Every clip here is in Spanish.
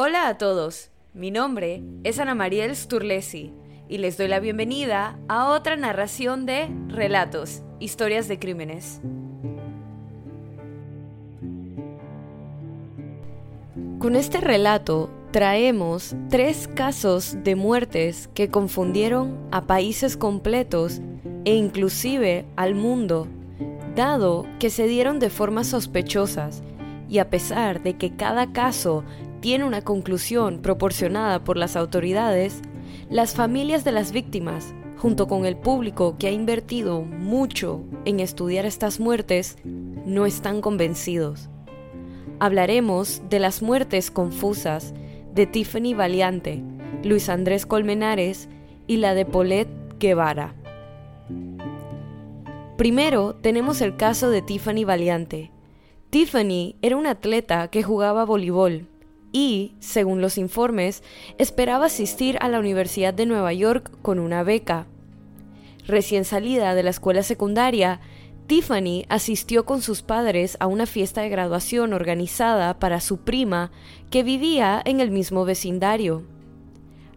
Hola a todos, mi nombre es Ana Mariel Sturlesi y les doy la bienvenida a otra narración de Relatos, Historias de Crímenes. Con este relato traemos tres casos de muertes que confundieron a países completos e inclusive al mundo, dado que se dieron de formas sospechosas y a pesar de que cada caso tiene una conclusión proporcionada por las autoridades, las familias de las víctimas, junto con el público que ha invertido mucho en estudiar estas muertes, no están convencidos. Hablaremos de las muertes confusas de Tiffany Valiante, Luis Andrés Colmenares y la de Paulette Guevara. Primero tenemos el caso de Tiffany Valiante. Tiffany era una atleta que jugaba voleibol y, según los informes, esperaba asistir a la Universidad de Nueva York con una beca. Recién salida de la escuela secundaria, Tiffany asistió con sus padres a una fiesta de graduación organizada para su prima que vivía en el mismo vecindario.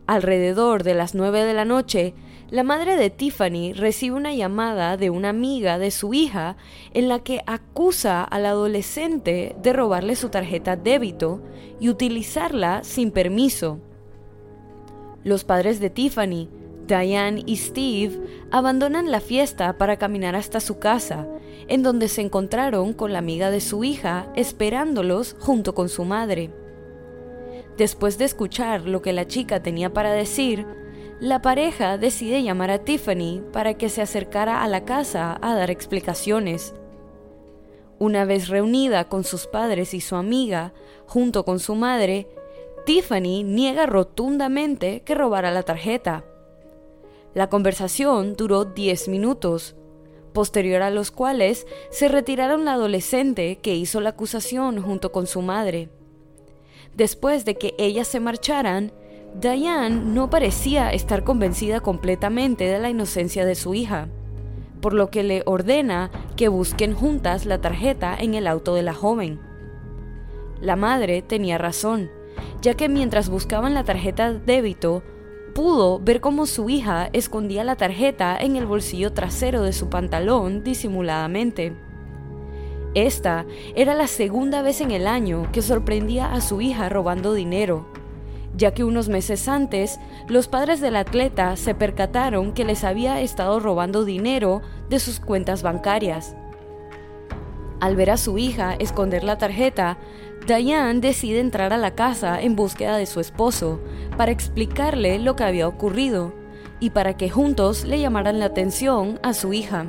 Alrededor de las nueve de la noche, la madre de Tiffany recibe una llamada de una amiga de su hija en la que acusa al adolescente de robarle su tarjeta débito y utilizarla sin permiso. Los padres de Tiffany, Diane y Steve, abandonan la fiesta para caminar hasta su casa, en donde se encontraron con la amiga de su hija esperándolos junto con su madre. Después de escuchar lo que la chica tenía para decir, la pareja decide llamar a Tiffany para que se acercara a la casa a dar explicaciones. Una vez reunida con sus padres y su amiga, junto con su madre, Tiffany niega rotundamente que robara la tarjeta. La conversación duró 10 minutos, posterior a los cuales se retiraron la adolescente que hizo la acusación junto con su madre. Después de que ellas se marcharan, Diane no parecía estar convencida completamente de la inocencia de su hija, por lo que le ordena que busquen juntas la tarjeta en el auto de la joven. La madre tenía razón, ya que mientras buscaban la tarjeta de débito, pudo ver cómo su hija escondía la tarjeta en el bolsillo trasero de su pantalón disimuladamente. Esta era la segunda vez en el año que sorprendía a su hija robando dinero, ya que unos meses antes los padres del atleta se percataron que les había estado robando dinero de sus cuentas bancarias. Al ver a su hija esconder la tarjeta, Diane decide entrar a la casa en búsqueda de su esposo para explicarle lo que había ocurrido y para que juntos le llamaran la atención a su hija.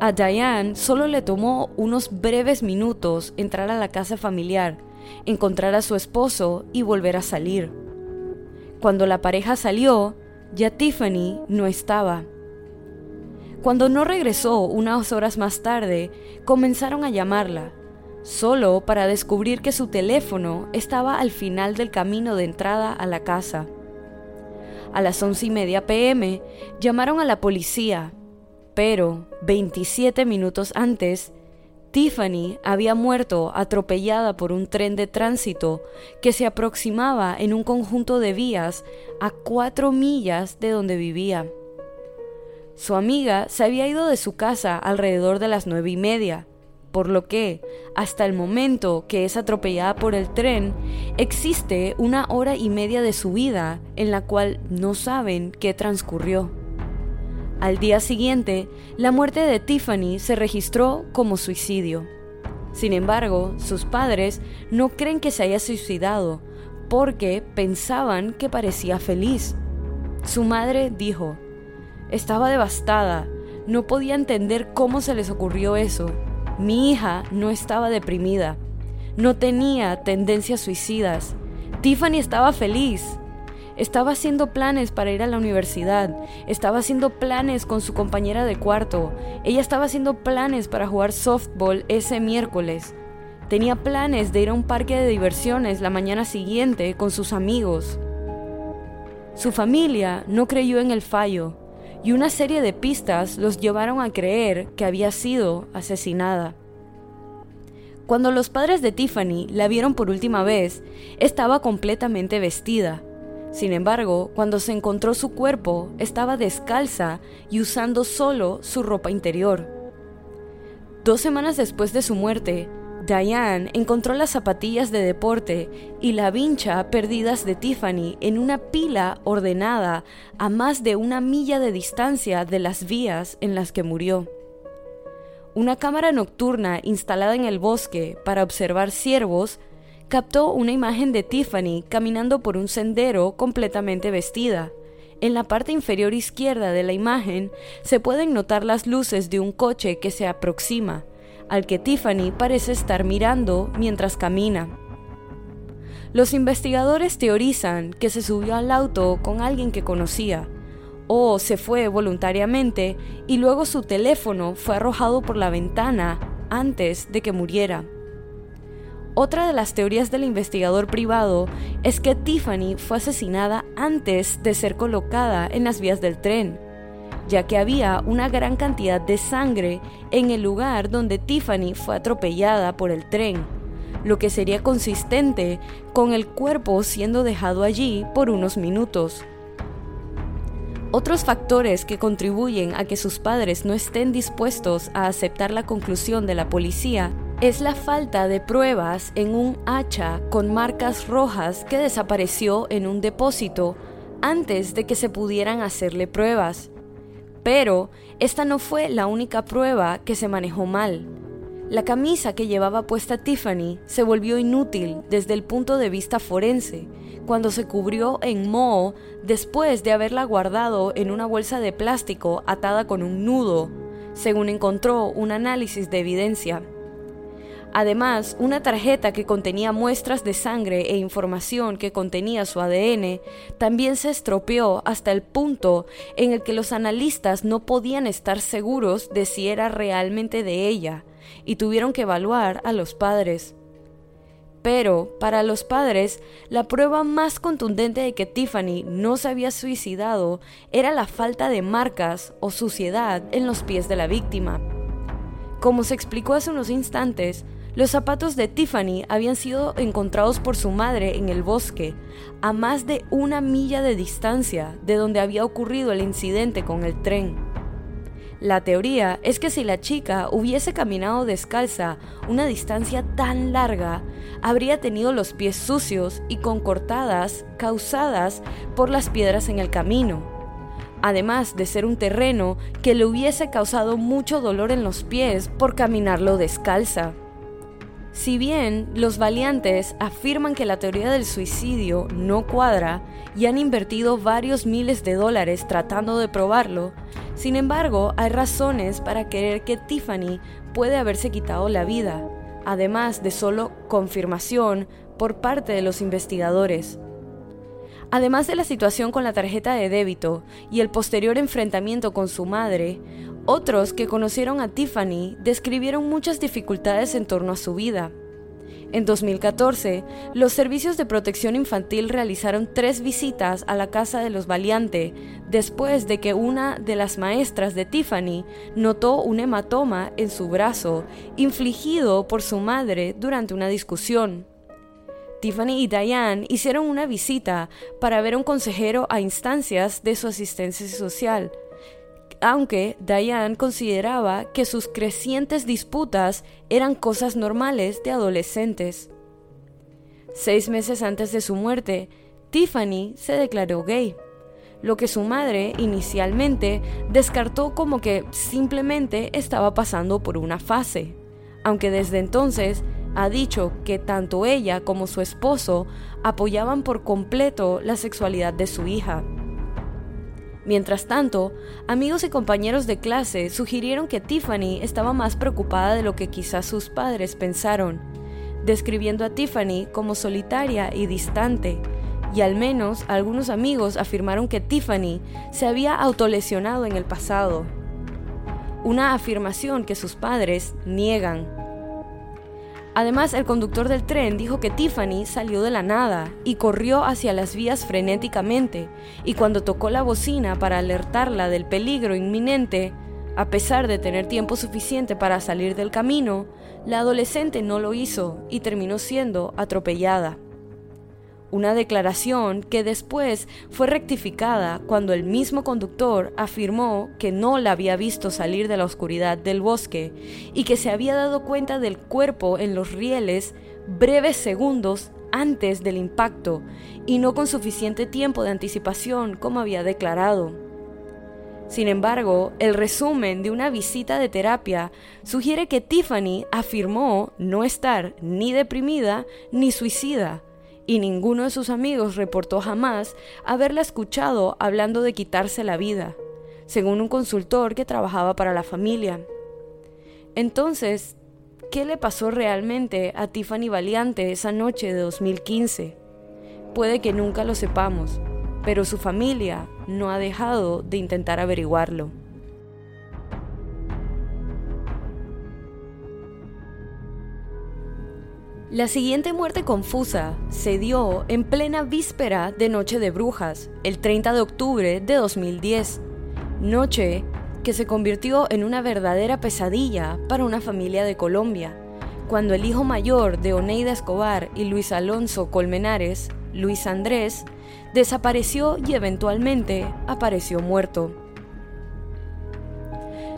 A Diane solo le tomó unos breves minutos entrar a la casa familiar, encontrar a su esposo y volver a salir. Cuando la pareja salió, ya Tiffany no estaba. Cuando no regresó unas horas más tarde, comenzaron a llamarla, solo para descubrir que su teléfono estaba al final del camino de entrada a la casa. A las once y media pm llamaron a la policía, pero 27 minutos antes Tiffany había muerto atropellada por un tren de tránsito que se aproximaba en un conjunto de vías a cuatro millas de donde vivía. Su amiga se había ido de su casa alrededor de las nueve y media, por lo que, hasta el momento que es atropellada por el tren, existe una hora y media de su vida en la cual no saben qué transcurrió. Al día siguiente, la muerte de Tiffany se registró como suicidio. Sin embargo, sus padres no creen que se haya suicidado porque pensaban que parecía feliz. Su madre dijo, estaba devastada, no podía entender cómo se les ocurrió eso. Mi hija no estaba deprimida, no tenía tendencias suicidas. Tiffany estaba feliz, estaba haciendo planes para ir a la universidad, estaba haciendo planes con su compañera de cuarto, ella estaba haciendo planes para jugar softball ese miércoles. Tenía planes de ir a un parque de diversiones la mañana siguiente con sus amigos. Su familia no creyó en el fallo y una serie de pistas los llevaron a creer que había sido asesinada. Cuando los padres de Tiffany la vieron por última vez, estaba completamente vestida. Sin embargo, cuando se encontró su cuerpo, estaba descalza y usando solo su ropa interior. Dos semanas después de su muerte, Diane encontró las zapatillas de deporte y la vincha perdidas de Tiffany en una pila ordenada a más de una milla de distancia de las vías en las que murió. Una cámara nocturna instalada en el bosque para observar ciervos captó una imagen de Tiffany caminando por un sendero completamente vestida. En la parte inferior izquierda de la imagen se pueden notar las luces de un coche que se aproxima, al que Tiffany parece estar mirando mientras camina. Los investigadores teorizan que se subió al auto con alguien que conocía, o se fue voluntariamente y luego su teléfono fue arrojado por la ventana antes de que muriera. Otra de las teorías del investigador privado es que Tiffany fue asesinada antes de ser colocada en las vías del tren, ya que había una gran cantidad de sangre en el lugar donde Tiffany fue atropellada por el tren, lo que sería consistente con el cuerpo siendo dejado allí por unos minutos. Otros factores que contribuyen a que sus padres no estén dispuestos a aceptar la conclusión de la policía es la falta de pruebas en un hacha con marcas rojas que desapareció en un depósito antes de que se pudieran hacerle pruebas. Pero esta no fue la única prueba que se manejó mal. La camisa que llevaba puesta Tiffany se volvió inútil desde el punto de vista forense, cuando se cubrió en moho después de haberla guardado en una bolsa de plástico atada con un nudo, según encontró un análisis de evidencia. Además, una tarjeta que contenía muestras de sangre e información que contenía su ADN también se estropeó hasta el punto en el que los analistas no podían estar seguros de si era realmente de ella y tuvieron que evaluar a los padres. Pero, para los padres, la prueba más contundente de que Tiffany no se había suicidado era la falta de marcas o suciedad en los pies de la víctima. Como se explicó hace unos instantes, los zapatos de Tiffany habían sido encontrados por su madre en el bosque, a más de una milla de distancia de donde había ocurrido el incidente con el tren. La teoría es que si la chica hubiese caminado descalza una distancia tan larga, habría tenido los pies sucios y con cortadas causadas por las piedras en el camino, además de ser un terreno que le hubiese causado mucho dolor en los pies por caminarlo descalza. Si bien los valiantes afirman que la teoría del suicidio no cuadra y han invertido varios miles de dólares tratando de probarlo, sin embargo hay razones para creer que Tiffany puede haberse quitado la vida, además de solo confirmación por parte de los investigadores. Además de la situación con la tarjeta de débito y el posterior enfrentamiento con su madre, otros que conocieron a Tiffany describieron muchas dificultades en torno a su vida. En 2014, los servicios de protección infantil realizaron tres visitas a la casa de los Valiante después de que una de las maestras de Tiffany notó un hematoma en su brazo infligido por su madre durante una discusión. Tiffany y Diane hicieron una visita para ver a un consejero a instancias de su asistencia social aunque Diane consideraba que sus crecientes disputas eran cosas normales de adolescentes. Seis meses antes de su muerte, Tiffany se declaró gay, lo que su madre inicialmente descartó como que simplemente estaba pasando por una fase, aunque desde entonces ha dicho que tanto ella como su esposo apoyaban por completo la sexualidad de su hija. Mientras tanto, amigos y compañeros de clase sugirieron que Tiffany estaba más preocupada de lo que quizás sus padres pensaron, describiendo a Tiffany como solitaria y distante, y al menos algunos amigos afirmaron que Tiffany se había autolesionado en el pasado, una afirmación que sus padres niegan. Además, el conductor del tren dijo que Tiffany salió de la nada y corrió hacia las vías frenéticamente, y cuando tocó la bocina para alertarla del peligro inminente, A pesar de tener tiempo suficiente para salir del camino, la adolescente no lo hizo y terminó siendo atropellada. Una declaración que después fue rectificada cuando el mismo conductor afirmó que no la había visto salir de la oscuridad del bosque y que se había dado cuenta del cuerpo en los rieles breves segundos antes del impacto y no con suficiente tiempo de anticipación como había declarado. Sin embargo, el resumen de una visita de terapia sugiere que Tiffany afirmó no estar ni deprimida ni suicida, y ninguno de sus amigos reportó jamás haberla escuchado hablando de quitarse la vida, según un consultor que trabajaba para la familia. Entonces, ¿qué le pasó realmente a Tiffany Valiante esa noche de 2015? Puede que nunca lo sepamos, pero su familia no ha dejado de intentar averiguarlo. La siguiente muerte confusa se dio en plena víspera de Noche de Brujas, el 30 de octubre de 2010, noche que se convirtió en una verdadera pesadilla para una familia de Colombia, cuando el hijo mayor de Oneida Escobar y Luis Alonso Colmenares, Luis Andrés, desapareció y eventualmente apareció muerto.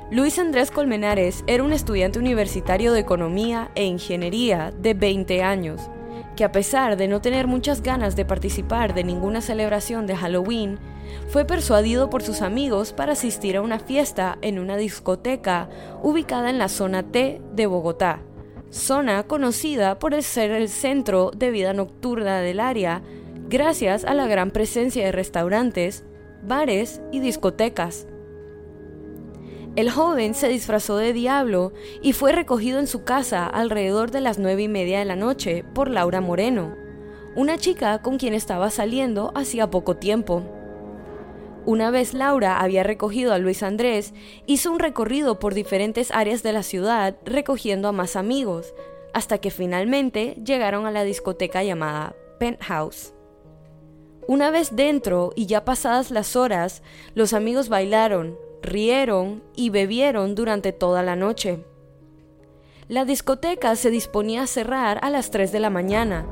Luis Andrés Colmenares era un estudiante universitario de Economía e Ingeniería de 20 años, que a pesar de no tener muchas ganas de participar de ninguna celebración de Halloween, fue persuadido por sus amigos para asistir a una fiesta en una discoteca ubicada en la zona T de Bogotá, zona conocida por ser el centro de vida nocturna del área gracias a la gran presencia de restaurantes, bares y discotecas. El joven se disfrazó de diablo y fue recogido en su casa alrededor de las nueve y media de la noche por Laura Moreno, una chica con quien estaba saliendo hacía poco tiempo. Una vez Laura había recogido a Luis Andrés, hizo un recorrido por diferentes áreas de la ciudad recogiendo a más amigos, hasta que finalmente llegaron a la discoteca llamada Penthouse. Una vez dentro y ya pasadas las horas, los amigos bailaron, rieron y bebieron durante toda la noche. La discoteca se disponía a cerrar a las 3 de la mañana,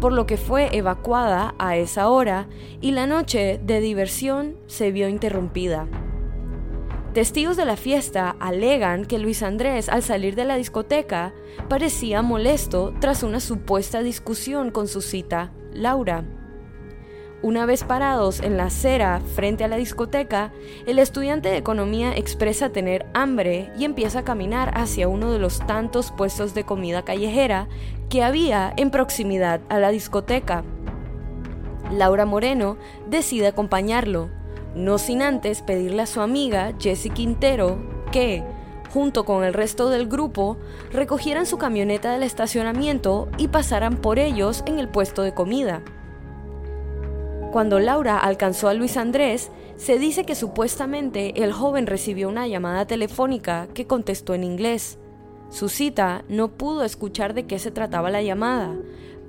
por lo que fue evacuada a esa hora y la noche de diversión se vio interrumpida. Testigos de la fiesta alegan que Luis Andrés al salir de la discoteca parecía molesto tras una supuesta discusión con su cita, Laura. Una vez parados en la acera frente a la discoteca, el estudiante de economía expresa tener hambre y empieza a caminar hacia uno de los tantos puestos de comida callejera que había en proximidad a la discoteca. Laura Moreno decide acompañarlo, no sin antes pedirle a su amiga Jessie Quintero que, junto con el resto del grupo, recogieran su camioneta del estacionamiento y pasaran por ellos en el puesto de comida. Cuando Laura alcanzó a Luis Andrés, se dice que supuestamente el joven recibió una llamada telefónica que contestó en inglés. Su cita no pudo escuchar de qué se trataba la llamada,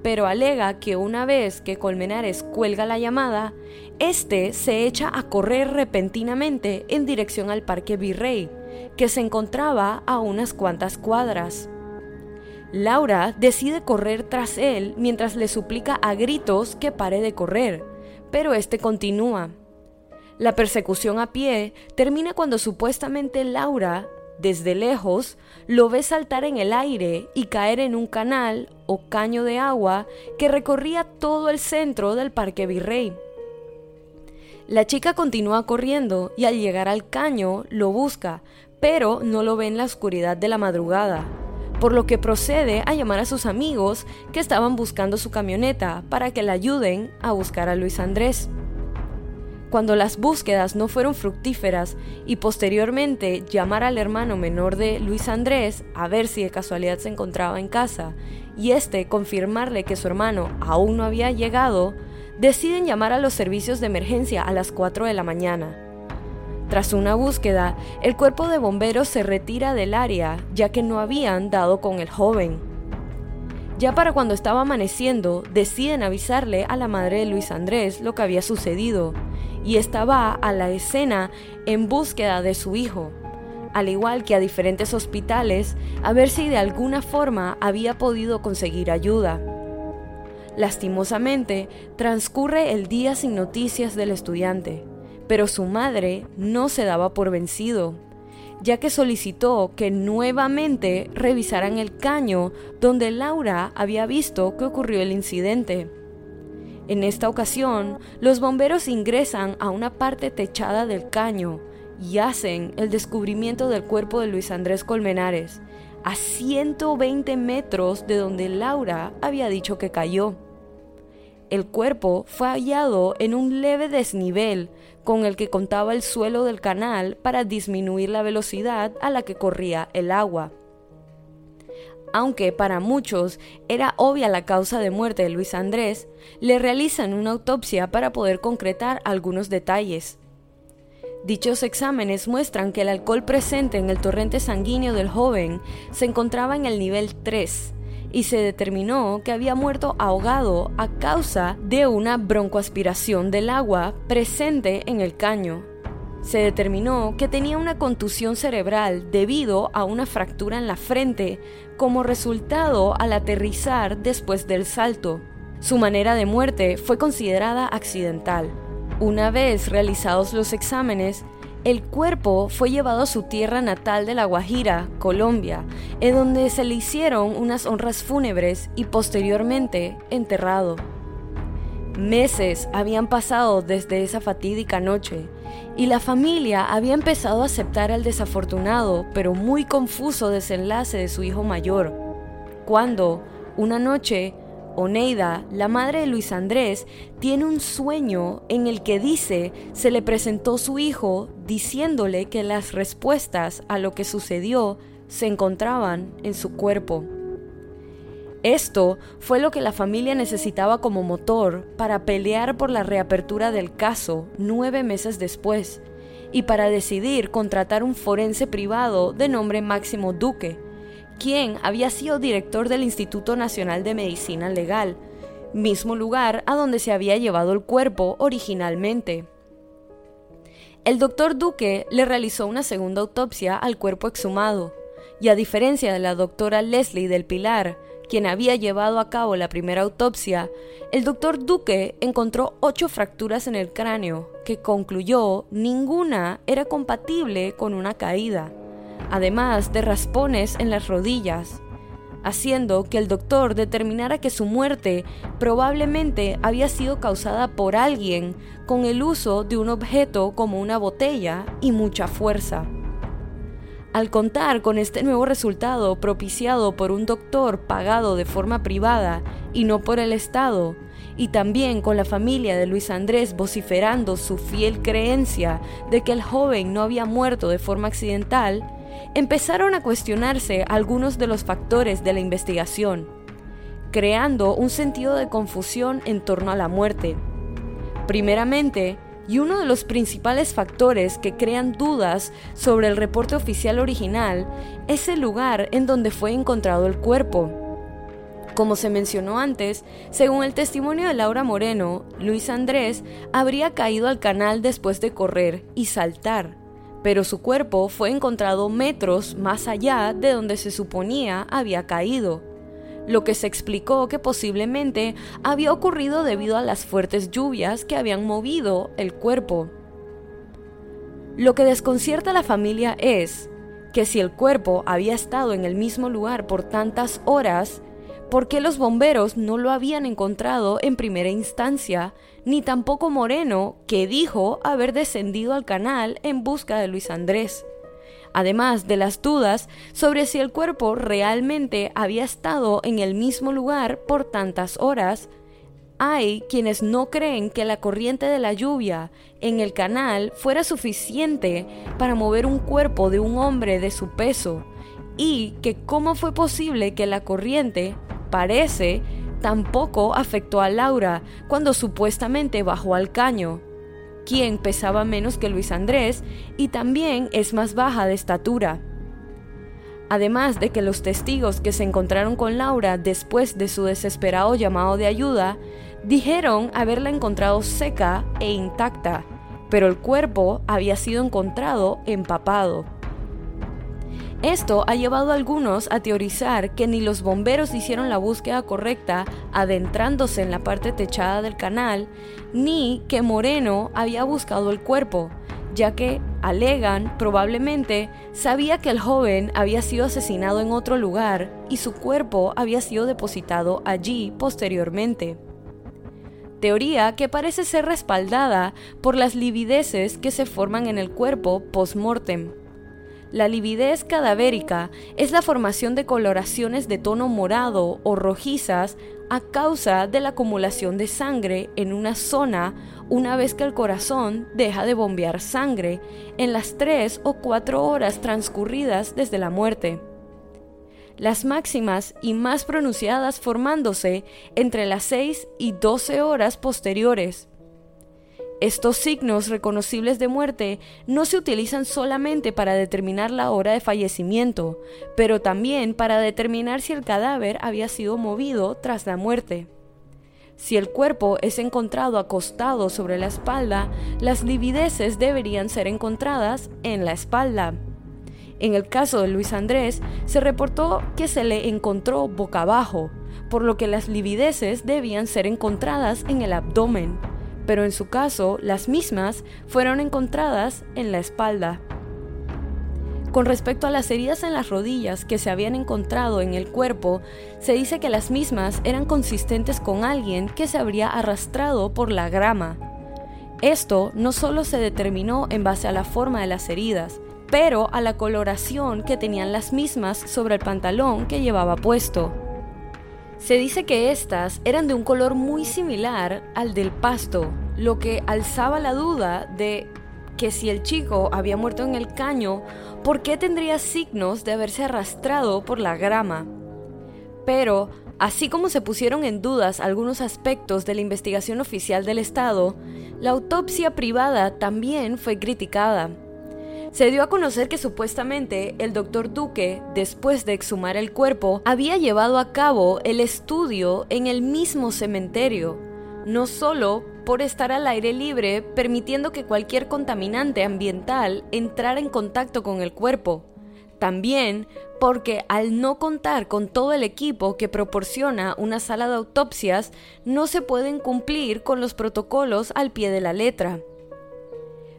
pero alega que una vez que Colmenares cuelga la llamada, este se echa a correr repentinamente en dirección al Parque Virrey, que se encontraba a unas cuantas cuadras. Laura decide correr tras él mientras le suplica a gritos que pare de correr pero este continúa. La persecución a pie termina cuando supuestamente Laura, desde lejos, lo ve saltar en el aire y caer en un canal o caño de agua que recorría todo el centro del Parque Virrey. La chica continúa corriendo y al llegar al caño lo busca, pero no lo ve en la oscuridad de la madrugada por lo que procede a llamar a sus amigos que estaban buscando su camioneta para que la ayuden a buscar a Luis Andrés. Cuando las búsquedas no fueron fructíferas y posteriormente llamar al hermano menor de Luis Andrés a ver si de casualidad se encontraba en casa y este confirmarle que su hermano aún no había llegado, deciden llamar a los servicios de emergencia a las 4 de la mañana. Tras una búsqueda, el cuerpo de bomberos se retira del área ya que no habían dado con el joven. Ya para cuando estaba amaneciendo, deciden avisarle a la madre de Luis Andrés lo que había sucedido, y estaba a la escena en búsqueda de su hijo. al igual que a diferentes hospitales, a ver si de alguna forma había podido conseguir ayuda. Lastimosamente, transcurre el día sin noticias del estudiante, pero su madre no se daba por vencido, ya que solicitó que nuevamente revisaran el caño donde Laura había visto que ocurrió el incidente. En esta ocasión, los bomberos ingresan a una parte techada del caño y hacen el descubrimiento del cuerpo de Luis Andrés Colmenares, a 120 metros de donde Laura había dicho que cayó. El cuerpo fue hallado en un leve desnivel con el que contaba el suelo del canal para disminuir la velocidad a la que corría el agua. Aunque para muchos era obvia la causa de muerte de Luis Andrés, le realizan una autopsia para poder concretar algunos detalles. Dichos exámenes muestran que el alcohol presente en el torrente sanguíneo del joven se encontraba en el nivel 3, y se determinó que había muerto ahogado a causa de una broncoaspiración del agua presente en el caño. Se determinó que tenía una contusión cerebral debido a una fractura en la frente como resultado al aterrizar después del salto. Su manera de muerte fue considerada accidental. Una vez realizados los exámenes, el cuerpo fue llevado a su tierra natal de La Guajira, Colombia, en donde se le hicieron unas honras fúnebres y posteriormente enterrado. Meses habían pasado desde esa fatídica noche y la familia había empezado a aceptar el desafortunado pero muy confuso desenlace de su hijo mayor, cuando, una noche, Oneida, la madre de Luis Andrés, tiene un sueño en el que dice se le presentó su hijo diciéndole que las respuestas a lo que sucedió se encontraban en su cuerpo. Esto fue lo que la familia necesitaba como motor para pelear por la reapertura del caso nueve meses después y para decidir contratar un forense privado de nombre Máximo Duque, quien había sido director del Instituto Nacional de Medicina Legal, mismo lugar a donde se había llevado el cuerpo originalmente. El doctor Duque le realizó una segunda autopsia al cuerpo exhumado, y a diferencia de la doctora Leslie del Pilar, quien había llevado a cabo la primera autopsia, el doctor Duque encontró ocho fracturas en el cráneo, que concluyó ninguna era compatible con una caída además de raspones en las rodillas, haciendo que el doctor determinara que su muerte probablemente había sido causada por alguien con el uso de un objeto como una botella y mucha fuerza. Al contar con este nuevo resultado propiciado por un doctor pagado de forma privada y no por el Estado, y también con la familia de Luis Andrés vociferando su fiel creencia de que el joven no había muerto de forma accidental, empezaron a cuestionarse algunos de los factores de la investigación, creando un sentido de confusión en torno a la muerte. Primeramente, y uno de los principales factores que crean dudas sobre el reporte oficial original es el lugar en donde fue encontrado el cuerpo. Como se mencionó antes, según el testimonio de Laura Moreno, Luis Andrés habría caído al canal después de correr y saltar, pero su cuerpo fue encontrado metros más allá de donde se suponía había caído, lo que se explicó que posiblemente había ocurrido debido a las fuertes lluvias que habían movido el cuerpo. Lo que desconcierta a la familia es que si el cuerpo había estado en el mismo lugar por tantas horas, ¿Por qué los bomberos no lo habían encontrado en primera instancia, ni tampoco Moreno, que dijo haber descendido al canal en busca de Luis Andrés? Además de las dudas sobre si el cuerpo realmente había estado en el mismo lugar por tantas horas, hay quienes no creen que la corriente de la lluvia en el canal fuera suficiente para mover un cuerpo de un hombre de su peso y que cómo fue posible que la corriente parece, tampoco afectó a Laura cuando supuestamente bajó al caño, quien pesaba menos que Luis Andrés y también es más baja de estatura. Además de que los testigos que se encontraron con Laura después de su desesperado llamado de ayuda dijeron haberla encontrado seca e intacta, pero el cuerpo había sido encontrado empapado. Esto ha llevado a algunos a teorizar que ni los bomberos hicieron la búsqueda correcta adentrándose en la parte techada del canal, ni que Moreno había buscado el cuerpo, ya que, alegan, probablemente sabía que el joven había sido asesinado en otro lugar y su cuerpo había sido depositado allí posteriormente. Teoría que parece ser respaldada por las livideces que se forman en el cuerpo post-mortem. La lividez cadavérica es la formación de coloraciones de tono morado o rojizas a causa de la acumulación de sangre en una zona una vez que el corazón deja de bombear sangre en las 3 o 4 horas transcurridas desde la muerte. Las máximas y más pronunciadas formándose entre las 6 y 12 horas posteriores. Estos signos reconocibles de muerte no se utilizan solamente para determinar la hora de fallecimiento, pero también para determinar si el cadáver había sido movido tras la muerte. Si el cuerpo es encontrado acostado sobre la espalda, las livideces deberían ser encontradas en la espalda. En el caso de Luis Andrés, se reportó que se le encontró boca abajo, por lo que las livideces debían ser encontradas en el abdomen pero en su caso las mismas fueron encontradas en la espalda. Con respecto a las heridas en las rodillas que se habían encontrado en el cuerpo, se dice que las mismas eran consistentes con alguien que se habría arrastrado por la grama. Esto no solo se determinó en base a la forma de las heridas, pero a la coloración que tenían las mismas sobre el pantalón que llevaba puesto. Se dice que estas eran de un color muy similar al del pasto, lo que alzaba la duda de que si el chico había muerto en el caño, ¿por qué tendría signos de haberse arrastrado por la grama? Pero, así como se pusieron en dudas algunos aspectos de la investigación oficial del Estado, la autopsia privada también fue criticada se dio a conocer que supuestamente el doctor Duque, después de exhumar el cuerpo, había llevado a cabo el estudio en el mismo cementerio, no solo por estar al aire libre, permitiendo que cualquier contaminante ambiental entrara en contacto con el cuerpo, también porque al no contar con todo el equipo que proporciona una sala de autopsias, no se pueden cumplir con los protocolos al pie de la letra.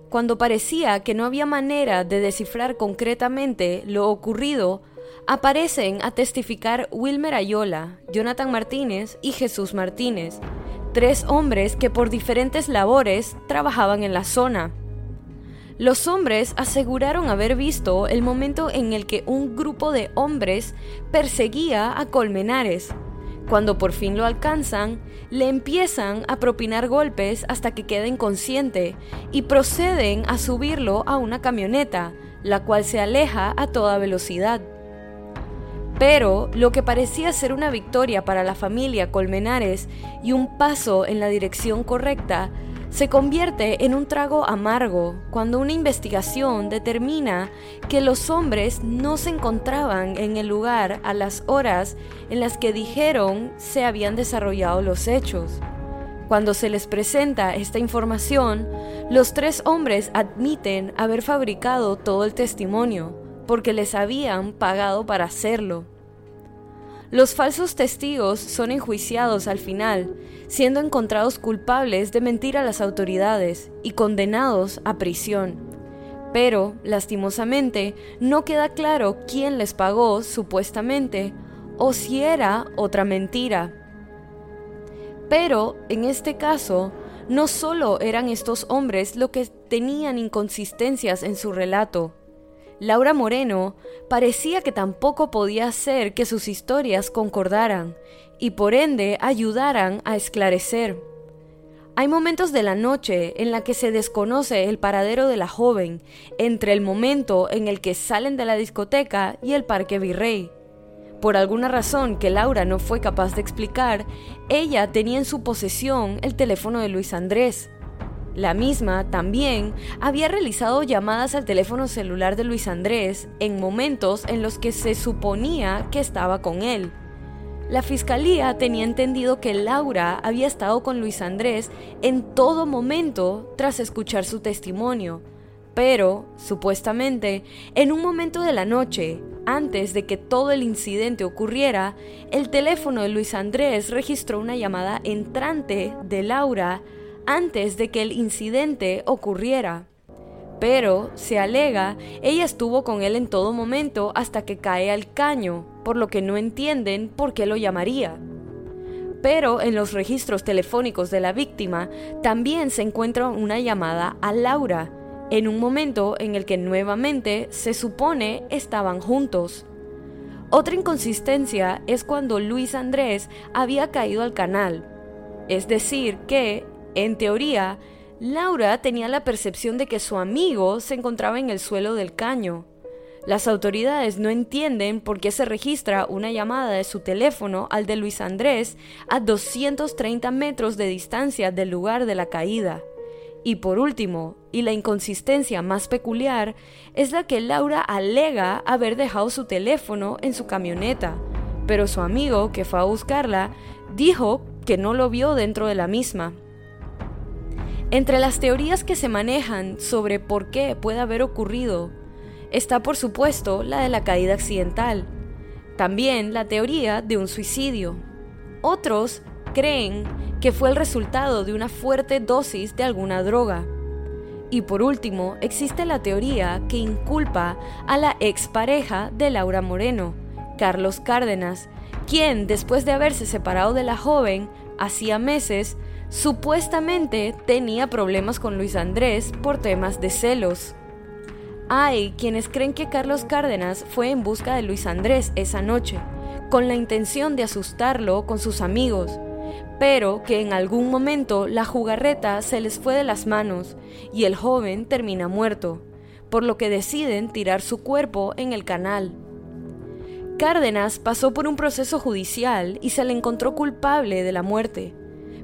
Cuando parecía que no había manera de descifrar concretamente lo ocurrido, aparecen a testificar Wilmer Ayola, Jonathan Martínez y Jesús Martínez, tres hombres que por diferentes labores trabajaban en la zona. Los hombres aseguraron haber visto el momento en el que un grupo de hombres perseguía a Colmenares, cuando por fin lo alcanzan, le empiezan a propinar golpes hasta que queda inconsciente y proceden a subirlo a una camioneta, la cual se aleja a toda velocidad. Pero lo que parecía ser una victoria para la familia Colmenares y un paso en la dirección correcta se convierte en un trago amargo cuando una investigación determina que los hombres no se encontraban en el lugar a las horas en las que dijeron se habían desarrollado los hechos. Cuando se les presenta esta información, los tres hombres admiten haber fabricado todo el testimonio, porque les habían pagado para hacerlo. Los falsos testigos son enjuiciados al final, siendo encontrados culpables de mentir a las autoridades y condenados a prisión. Pero, lastimosamente, no queda claro quién les pagó supuestamente o si era otra mentira. Pero, en este caso, no solo eran estos hombres los que tenían inconsistencias en su relato, Laura Moreno parecía que tampoco podía hacer que sus historias concordaran y por ende ayudaran a esclarecer. Hay momentos de la noche en la que se desconoce el paradero de la joven entre el momento en el que salen de la discoteca y el Parque Virrey. Por alguna razón que Laura no fue capaz de explicar, ella tenía en su posesión el teléfono de Luis Andrés, la misma también había realizado llamadas al teléfono celular de Luis Andrés en momentos en los que se suponía que estaba con él. La fiscalía tenía entendido que Laura había estado con Luis Andrés en todo momento tras escuchar su testimonio, Pero, supuestamente, en un momento de la noche, antes de que todo el incidente ocurriera, el teléfono de Luis Andrés registró una llamada entrante de Laura antes de que el incidente ocurriera. Pero, se alega, ella estuvo con él en todo momento hasta que cae al caño, por lo que no entienden por qué lo llamaría. Pero en los registros telefónicos de la víctima también se encuentra una llamada a Laura, en un momento en el que nuevamente se supone estaban juntos. Otra inconsistencia es cuando Luis Andrés había caído al canal, es decir, que, en teoría, Laura tenía la percepción de que su amigo se encontraba en el suelo del caño. Las autoridades no entienden por qué se registra una llamada de su teléfono al de Luis Andrés a 230 metros de distancia del lugar de la caída. Y por último, y la inconsistencia más peculiar, es la que Laura alega haber dejado su teléfono en su camioneta, pero su amigo, que fue a buscarla, dijo que no lo vio dentro de la misma. Entre las teorías que se manejan sobre por qué puede haber ocurrido, está por supuesto la de la caída accidental, también la teoría de un suicidio. Otros creen que fue el resultado de una fuerte dosis de alguna droga. Y por último, existe la teoría que inculpa a la expareja de Laura Moreno, Carlos Cárdenas, quien, después de haberse separado de la joven hacía meses, supuestamente tenía problemas con Luis Andrés por temas de celos. Hay quienes creen que Carlos Cárdenas fue en busca de Luis Andrés esa noche, con la intención de asustarlo con sus amigos, pero que en algún momento la jugarreta se les fue de las manos y el joven termina muerto, por lo que deciden tirar su cuerpo en el canal. Cárdenas pasó por un proceso judicial y se le encontró culpable de la muerte,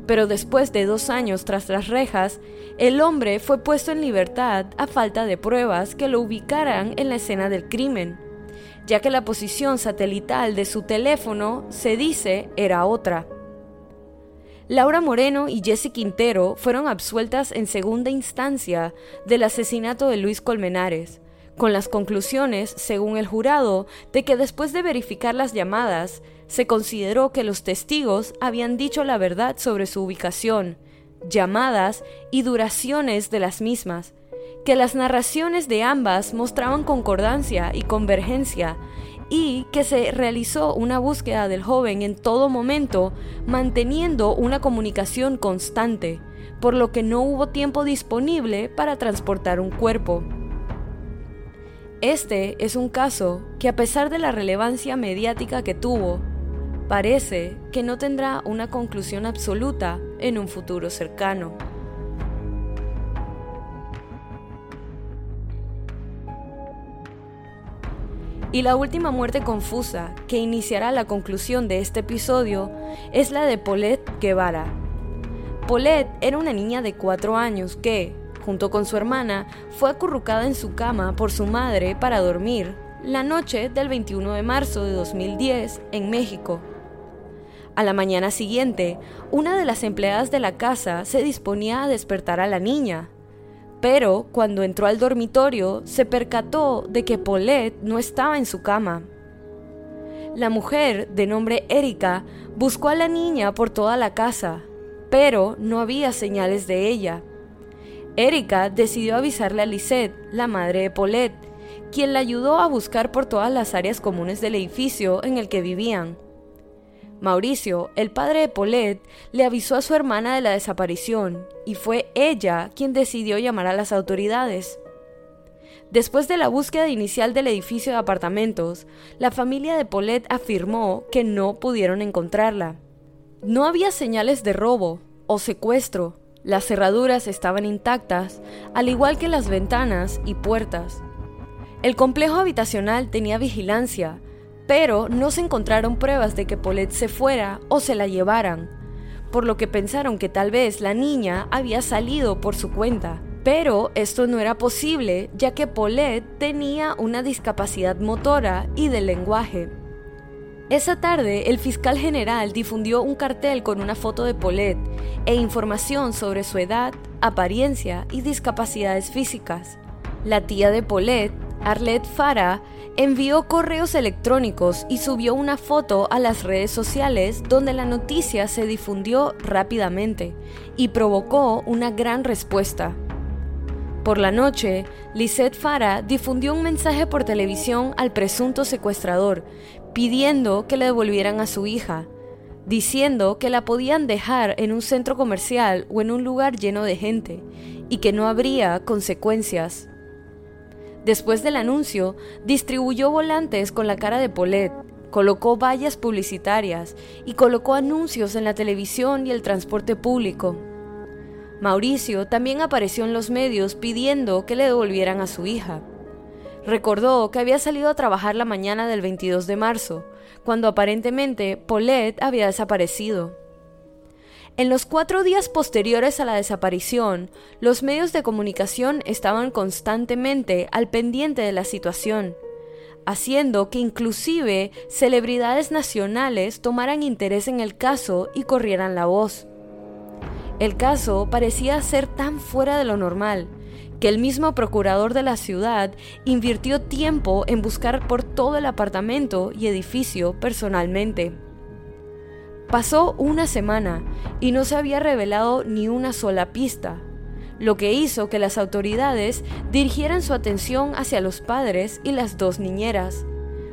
pero después de dos años tras las rejas, el hombre fue puesto en libertad a falta de pruebas que lo ubicaran en la escena del crimen, ya que la posición satelital de su teléfono, se dice, era otra. Laura Moreno y Jesse Quintero fueron absueltas en segunda instancia del asesinato de Luis Colmenares, con las conclusiones, según el jurado, de que después de verificar las llamadas, se consideró que los testigos habían dicho la verdad sobre su ubicación, llamadas y duraciones de las mismas, que las narraciones de ambas mostraban concordancia y convergencia y que se realizó una búsqueda del joven en todo momento, manteniendo una comunicación constante, por lo que no hubo tiempo disponible para transportar un cuerpo. Este es un caso que a pesar de la relevancia mediática que tuvo, parece que no tendrá una conclusión absoluta en un futuro cercano. Y la última muerte confusa que iniciará la conclusión de este episodio es la de Paulette Guevara. Paulette era una niña de 4 años que, junto con su hermana, fue acurrucada en su cama por su madre para dormir la noche del 21 de marzo de 2010 en México. A la mañana siguiente, una de las empleadas de la casa se disponía a despertar a la niña, pero cuando entró al dormitorio se percató de que Paulette no estaba en su cama. La mujer, de nombre Erika, buscó a la niña por toda la casa, pero no había señales de ella. Erika decidió avisarle a Lisette, la madre de Paulette, quien la ayudó a buscar por todas las áreas comunes del edificio en el que vivían. Mauricio, el padre de Paulette, le avisó a su hermana de la desaparición y fue ella quien decidió llamar a las autoridades. Después de la búsqueda inicial del edificio de apartamentos, la familia de Paulette afirmó que no pudieron encontrarla. No había señales de robo o secuestro, las cerraduras estaban intactas, al igual que las ventanas y puertas. El complejo habitacional tenía vigilancia, pero no se encontraron pruebas de que Paulette se fuera o se la llevaran, por lo que pensaron que tal vez la niña había salido por su cuenta. Pero esto no era posible, ya que Paulette tenía una discapacidad motora y del lenguaje. Esa tarde, el fiscal general difundió un cartel con una foto de Paulette e información sobre su edad, apariencia y discapacidades físicas. La tía de Paulette, Arlette Farah, envió correos electrónicos y subió una foto a las redes sociales donde la noticia se difundió rápidamente y provocó una gran respuesta. Por la noche, Lisette Farah difundió un mensaje por televisión al presunto secuestrador, pidiendo que le devolvieran a su hija, diciendo que la podían dejar en un centro comercial o en un lugar lleno de gente y que no habría consecuencias. Después del anuncio, distribuyó volantes con la cara de Paulette, colocó vallas publicitarias y colocó anuncios en la televisión y el transporte público. Mauricio también apareció en los medios pidiendo que le devolvieran a su hija. Recordó que había salido a trabajar la mañana del 22 de marzo, cuando aparentemente Paulette había desaparecido. En los cuatro días posteriores a la desaparición, los medios de comunicación estaban constantemente al pendiente de la situación, haciendo que inclusive celebridades nacionales tomaran interés en el caso y corrieran la voz. El caso parecía ser tan fuera de lo normal que el mismo procurador de la ciudad invirtió tiempo en buscar por todo el apartamento y edificio personalmente. Pasó una semana y no se había revelado ni una sola pista, lo que hizo que las autoridades dirigieran su atención hacia los padres y las dos niñeras,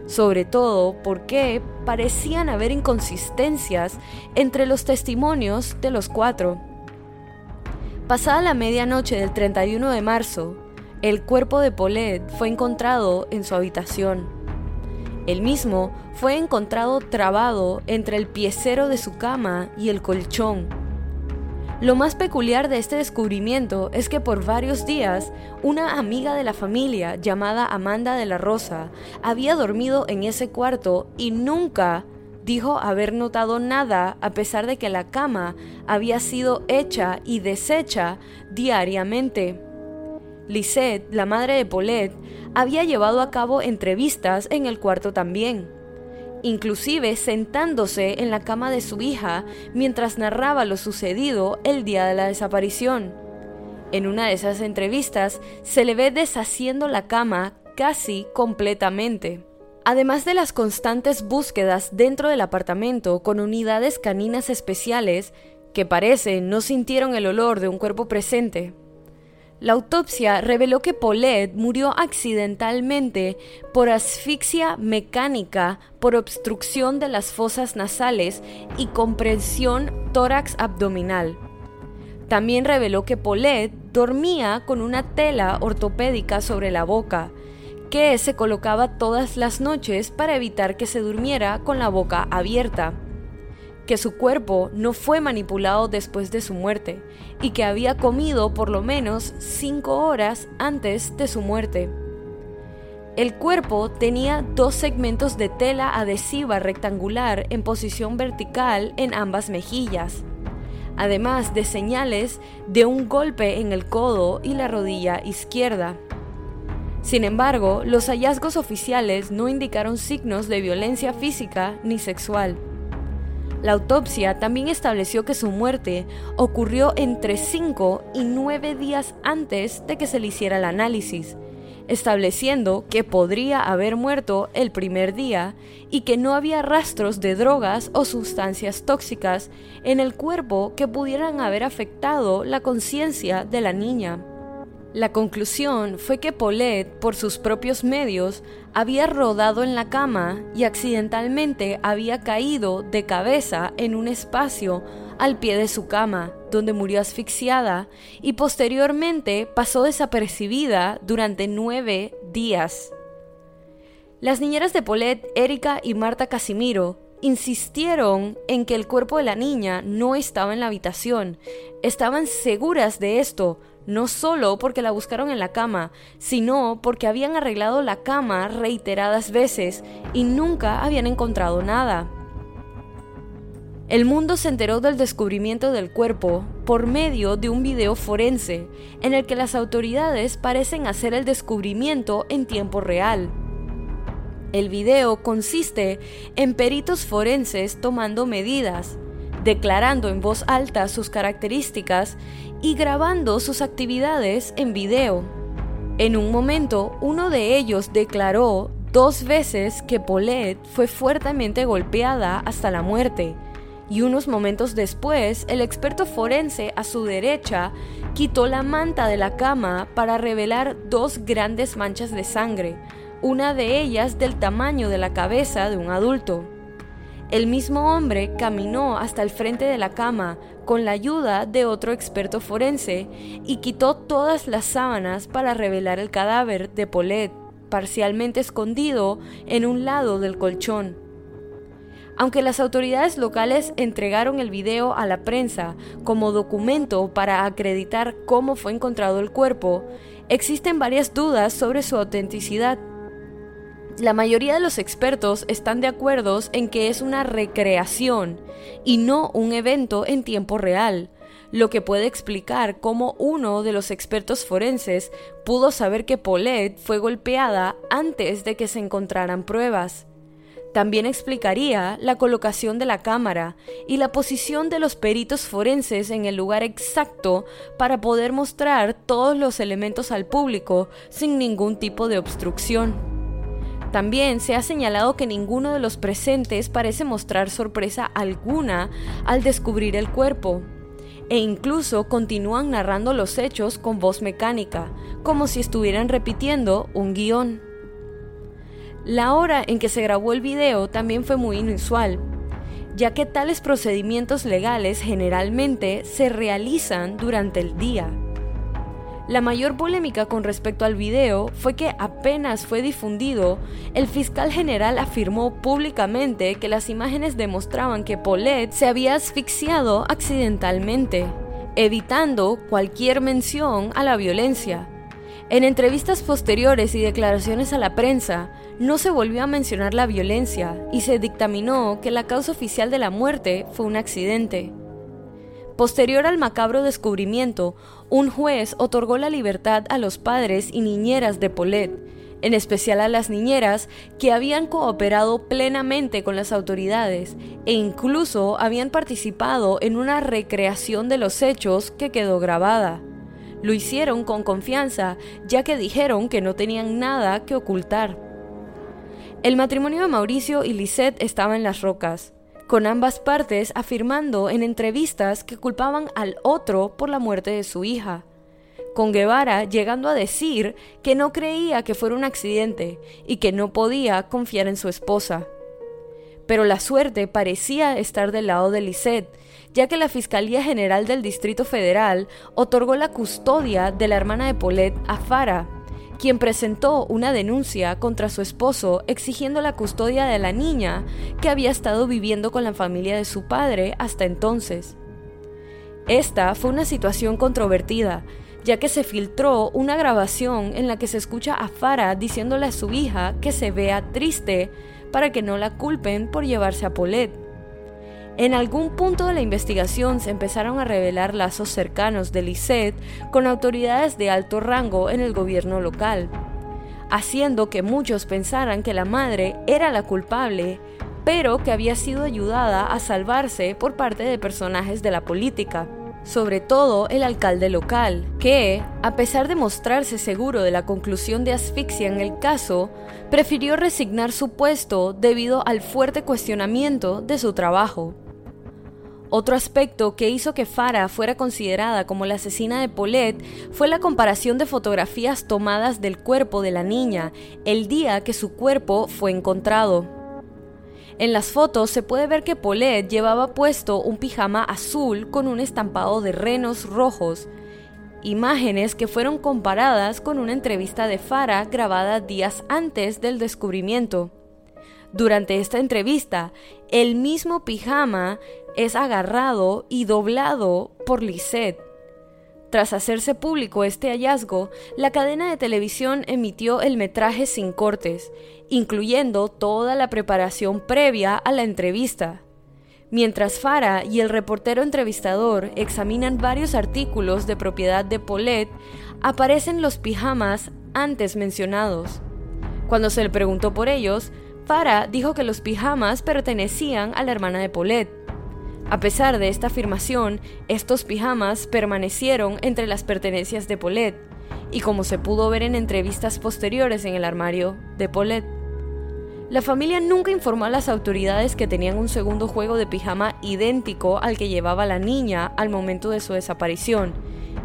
sobre todo porque parecían haber inconsistencias entre los testimonios de los cuatro. Pasada la medianoche del 31 de marzo, el cuerpo de Paulette fue encontrado en su habitación. El mismo fue encontrado trabado entre el piecero de su cama y el colchón. Lo más peculiar de este descubrimiento es que por varios días una amiga de la familia llamada Amanda de la Rosa había dormido en ese cuarto y nunca dijo haber notado nada a pesar de que la cama había sido hecha y deshecha diariamente. Lisette, la madre de Paulette, había llevado a cabo entrevistas en el cuarto también, inclusive sentándose en la cama de su hija mientras narraba lo sucedido el día de la desaparición. En una de esas entrevistas se le ve deshaciendo la cama casi completamente. Además de las constantes búsquedas dentro del apartamento con unidades caninas especiales que parece no sintieron el olor de un cuerpo presente, la autopsia reveló que Paulette murió accidentalmente por asfixia mecánica por obstrucción de las fosas nasales y compresión tórax abdominal. También reveló que Paulette dormía con una tela ortopédica sobre la boca, que se colocaba todas las noches para evitar que se durmiera con la boca abierta que su cuerpo no fue manipulado después de su muerte y que había comido por lo menos cinco horas antes de su muerte. El cuerpo tenía dos segmentos de tela adhesiva rectangular en posición vertical en ambas mejillas, además de señales de un golpe en el codo y la rodilla izquierda. Sin embargo, los hallazgos oficiales no indicaron signos de violencia física ni sexual. La autopsia también estableció que su muerte ocurrió entre 5 y 9 días antes de que se le hiciera el análisis, estableciendo que podría haber muerto el primer día y que no había rastros de drogas o sustancias tóxicas en el cuerpo que pudieran haber afectado la conciencia de la niña. La conclusión fue que Paulette, por sus propios medios, había rodado en la cama y accidentalmente había caído de cabeza en un espacio al pie de su cama, donde murió asfixiada y posteriormente pasó desapercibida durante nueve días. Las niñeras de Paulette, Erika y Marta Casimiro, insistieron en que el cuerpo de la niña no estaba en la habitación. Estaban seguras de esto, no solo porque la buscaron en la cama, sino porque habían arreglado la cama reiteradas veces y nunca habían encontrado nada. El mundo se enteró del descubrimiento del cuerpo por medio de un video forense en el que las autoridades parecen hacer el descubrimiento en tiempo real. El video consiste en peritos forenses tomando medidas, declarando en voz alta sus características y grabando sus actividades en video. En un momento, uno de ellos declaró dos veces que Paulette fue fuertemente golpeada hasta la muerte, y unos momentos después, el experto forense a su derecha quitó la manta de la cama para revelar dos grandes manchas de sangre, una de ellas del tamaño de la cabeza de un adulto. El mismo hombre caminó hasta el frente de la cama con la ayuda de otro experto forense y quitó todas las sábanas para revelar el cadáver de Paulette, parcialmente escondido en un lado del colchón. Aunque las autoridades locales entregaron el video a la prensa como documento para acreditar cómo fue encontrado el cuerpo, existen varias dudas sobre su autenticidad. La mayoría de los expertos están de acuerdo en que es una recreación y no un evento en tiempo real, lo que puede explicar cómo uno de los expertos forenses pudo saber que Paulette fue golpeada antes de que se encontraran pruebas. También explicaría la colocación de la cámara y la posición de los peritos forenses en el lugar exacto para poder mostrar todos los elementos al público sin ningún tipo de obstrucción. También se ha señalado que ninguno de los presentes parece mostrar sorpresa alguna al descubrir el cuerpo, e incluso continúan narrando los hechos con voz mecánica, como si estuvieran repitiendo un guion. La hora en que se grabó el video también fue muy inusual, ya que tales procedimientos legales generalmente se realizan durante el día. La mayor polémica con respecto al video fue que apenas fue difundido, el fiscal general afirmó públicamente que las imágenes demostraban que Paulette se había asfixiado accidentalmente, evitando cualquier mención a la violencia. En entrevistas posteriores y declaraciones a la prensa, no se volvió a mencionar la violencia y se dictaminó que la causa oficial de la muerte fue un accidente. Posterior al macabro descubrimiento, un juez otorgó la libertad a los padres y niñeras de Paulette, en especial a las niñeras que habían cooperado plenamente con las autoridades e incluso habían participado en una recreación de los hechos que quedó grabada. Lo hicieron con confianza, ya que dijeron que no tenían nada que ocultar. El matrimonio de Mauricio y Lisette estaba en las rocas con ambas partes afirmando en entrevistas que culpaban al otro por la muerte de su hija, con Guevara llegando a decir que no creía que fuera un accidente y que no podía confiar en su esposa. Pero la suerte parecía estar del lado de Lisette, ya que la Fiscalía General del Distrito Federal otorgó la custodia de la hermana de Paulette a Farah, quien presentó una denuncia contra su esposo exigiendo la custodia de la niña que había estado viviendo con la familia de su padre hasta entonces. Esta fue una situación controvertida, ya que se filtró una grabación en la que se escucha a Farah diciéndole a su hija que se vea triste para que no la culpen por llevarse a Paulette. En algún punto de la investigación se empezaron a revelar lazos cercanos de Lisette con autoridades de alto rango en el gobierno local, haciendo que muchos pensaran que la madre era la culpable, pero que había sido ayudada a salvarse por parte de personajes de la política sobre todo el alcalde local, que, a pesar de mostrarse seguro de la conclusión de asfixia en el caso, prefirió resignar su puesto debido al fuerte cuestionamiento de su trabajo. Otro aspecto que hizo que Farah fuera considerada como la asesina de Paulette fue la comparación de fotografías tomadas del cuerpo de la niña el día que su cuerpo fue encontrado. En las fotos se puede ver que Paulette llevaba puesto un pijama azul con un estampado de renos rojos, imágenes que fueron comparadas con una entrevista de Farah grabada días antes del descubrimiento. Durante esta entrevista, el mismo pijama es agarrado y doblado por Lisette. Tras hacerse público este hallazgo, la cadena de televisión emitió el metraje sin cortes, incluyendo toda la preparación previa a la entrevista. Mientras Farah y el reportero entrevistador examinan varios artículos de propiedad de Paulette, aparecen los pijamas antes mencionados. Cuando se le preguntó por ellos, Farah dijo que los pijamas pertenecían a la hermana de Paulette. A pesar de esta afirmación, estos pijamas permanecieron entre las pertenencias de Paulette, y como se pudo ver en entrevistas posteriores en el armario de Paulette. La familia nunca informó a las autoridades que tenían un segundo juego de pijama idéntico al que llevaba la niña al momento de su desaparición,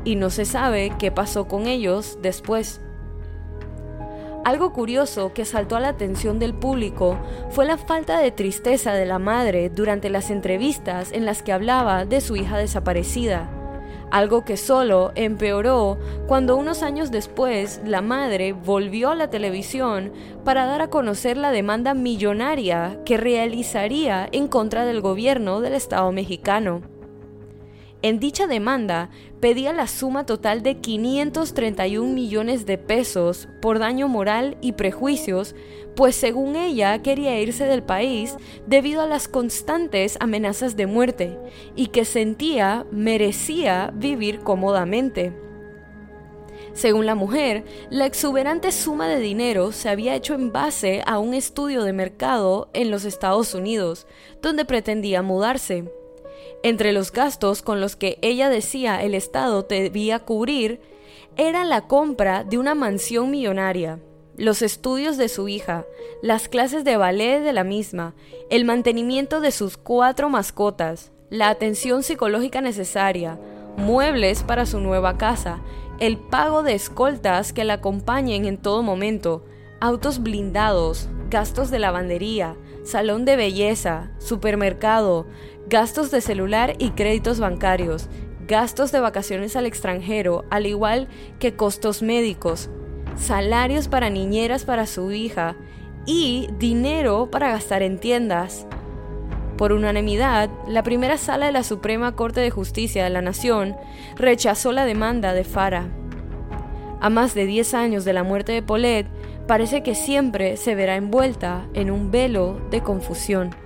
y no se sabe qué pasó con ellos después. Algo curioso que saltó a la atención del público fue la falta de tristeza de la madre durante las entrevistas en las que hablaba de su hija desaparecida algo que solo empeoró cuando unos años después la madre volvió a la televisión para dar a conocer la demanda millonaria que realizaría en contra del gobierno del Estado mexicano. En dicha demanda pedía la suma total de 531 millones de pesos por daño moral y prejuicios, pues según ella quería irse del país debido a las constantes amenazas de muerte y que sentía merecía vivir cómodamente. Según la mujer, la exuberante suma de dinero se había hecho en base a un estudio de mercado en los Estados Unidos, donde pretendía mudarse. Entre los gastos con los que ella decía el Estado debía cubrir era la compra de una mansión millonaria, los estudios de su hija, las clases de ballet de la misma, el mantenimiento de sus cuatro mascotas, la atención psicológica necesaria, muebles para su nueva casa, el pago de escoltas que la acompañen en todo momento, autos blindados, gastos de lavandería, salón de belleza, supermercado, gastos de celular y créditos bancarios, gastos de vacaciones al extranjero, al igual que costos médicos, salarios para niñeras para su hija y dinero para gastar en tiendas. Por unanimidad, la primera sala de la Suprema Corte de Justicia de la Nación rechazó la demanda de Farah. A más de 10 años de la muerte de Paulette, parece que siempre se verá envuelta en un velo de confusión.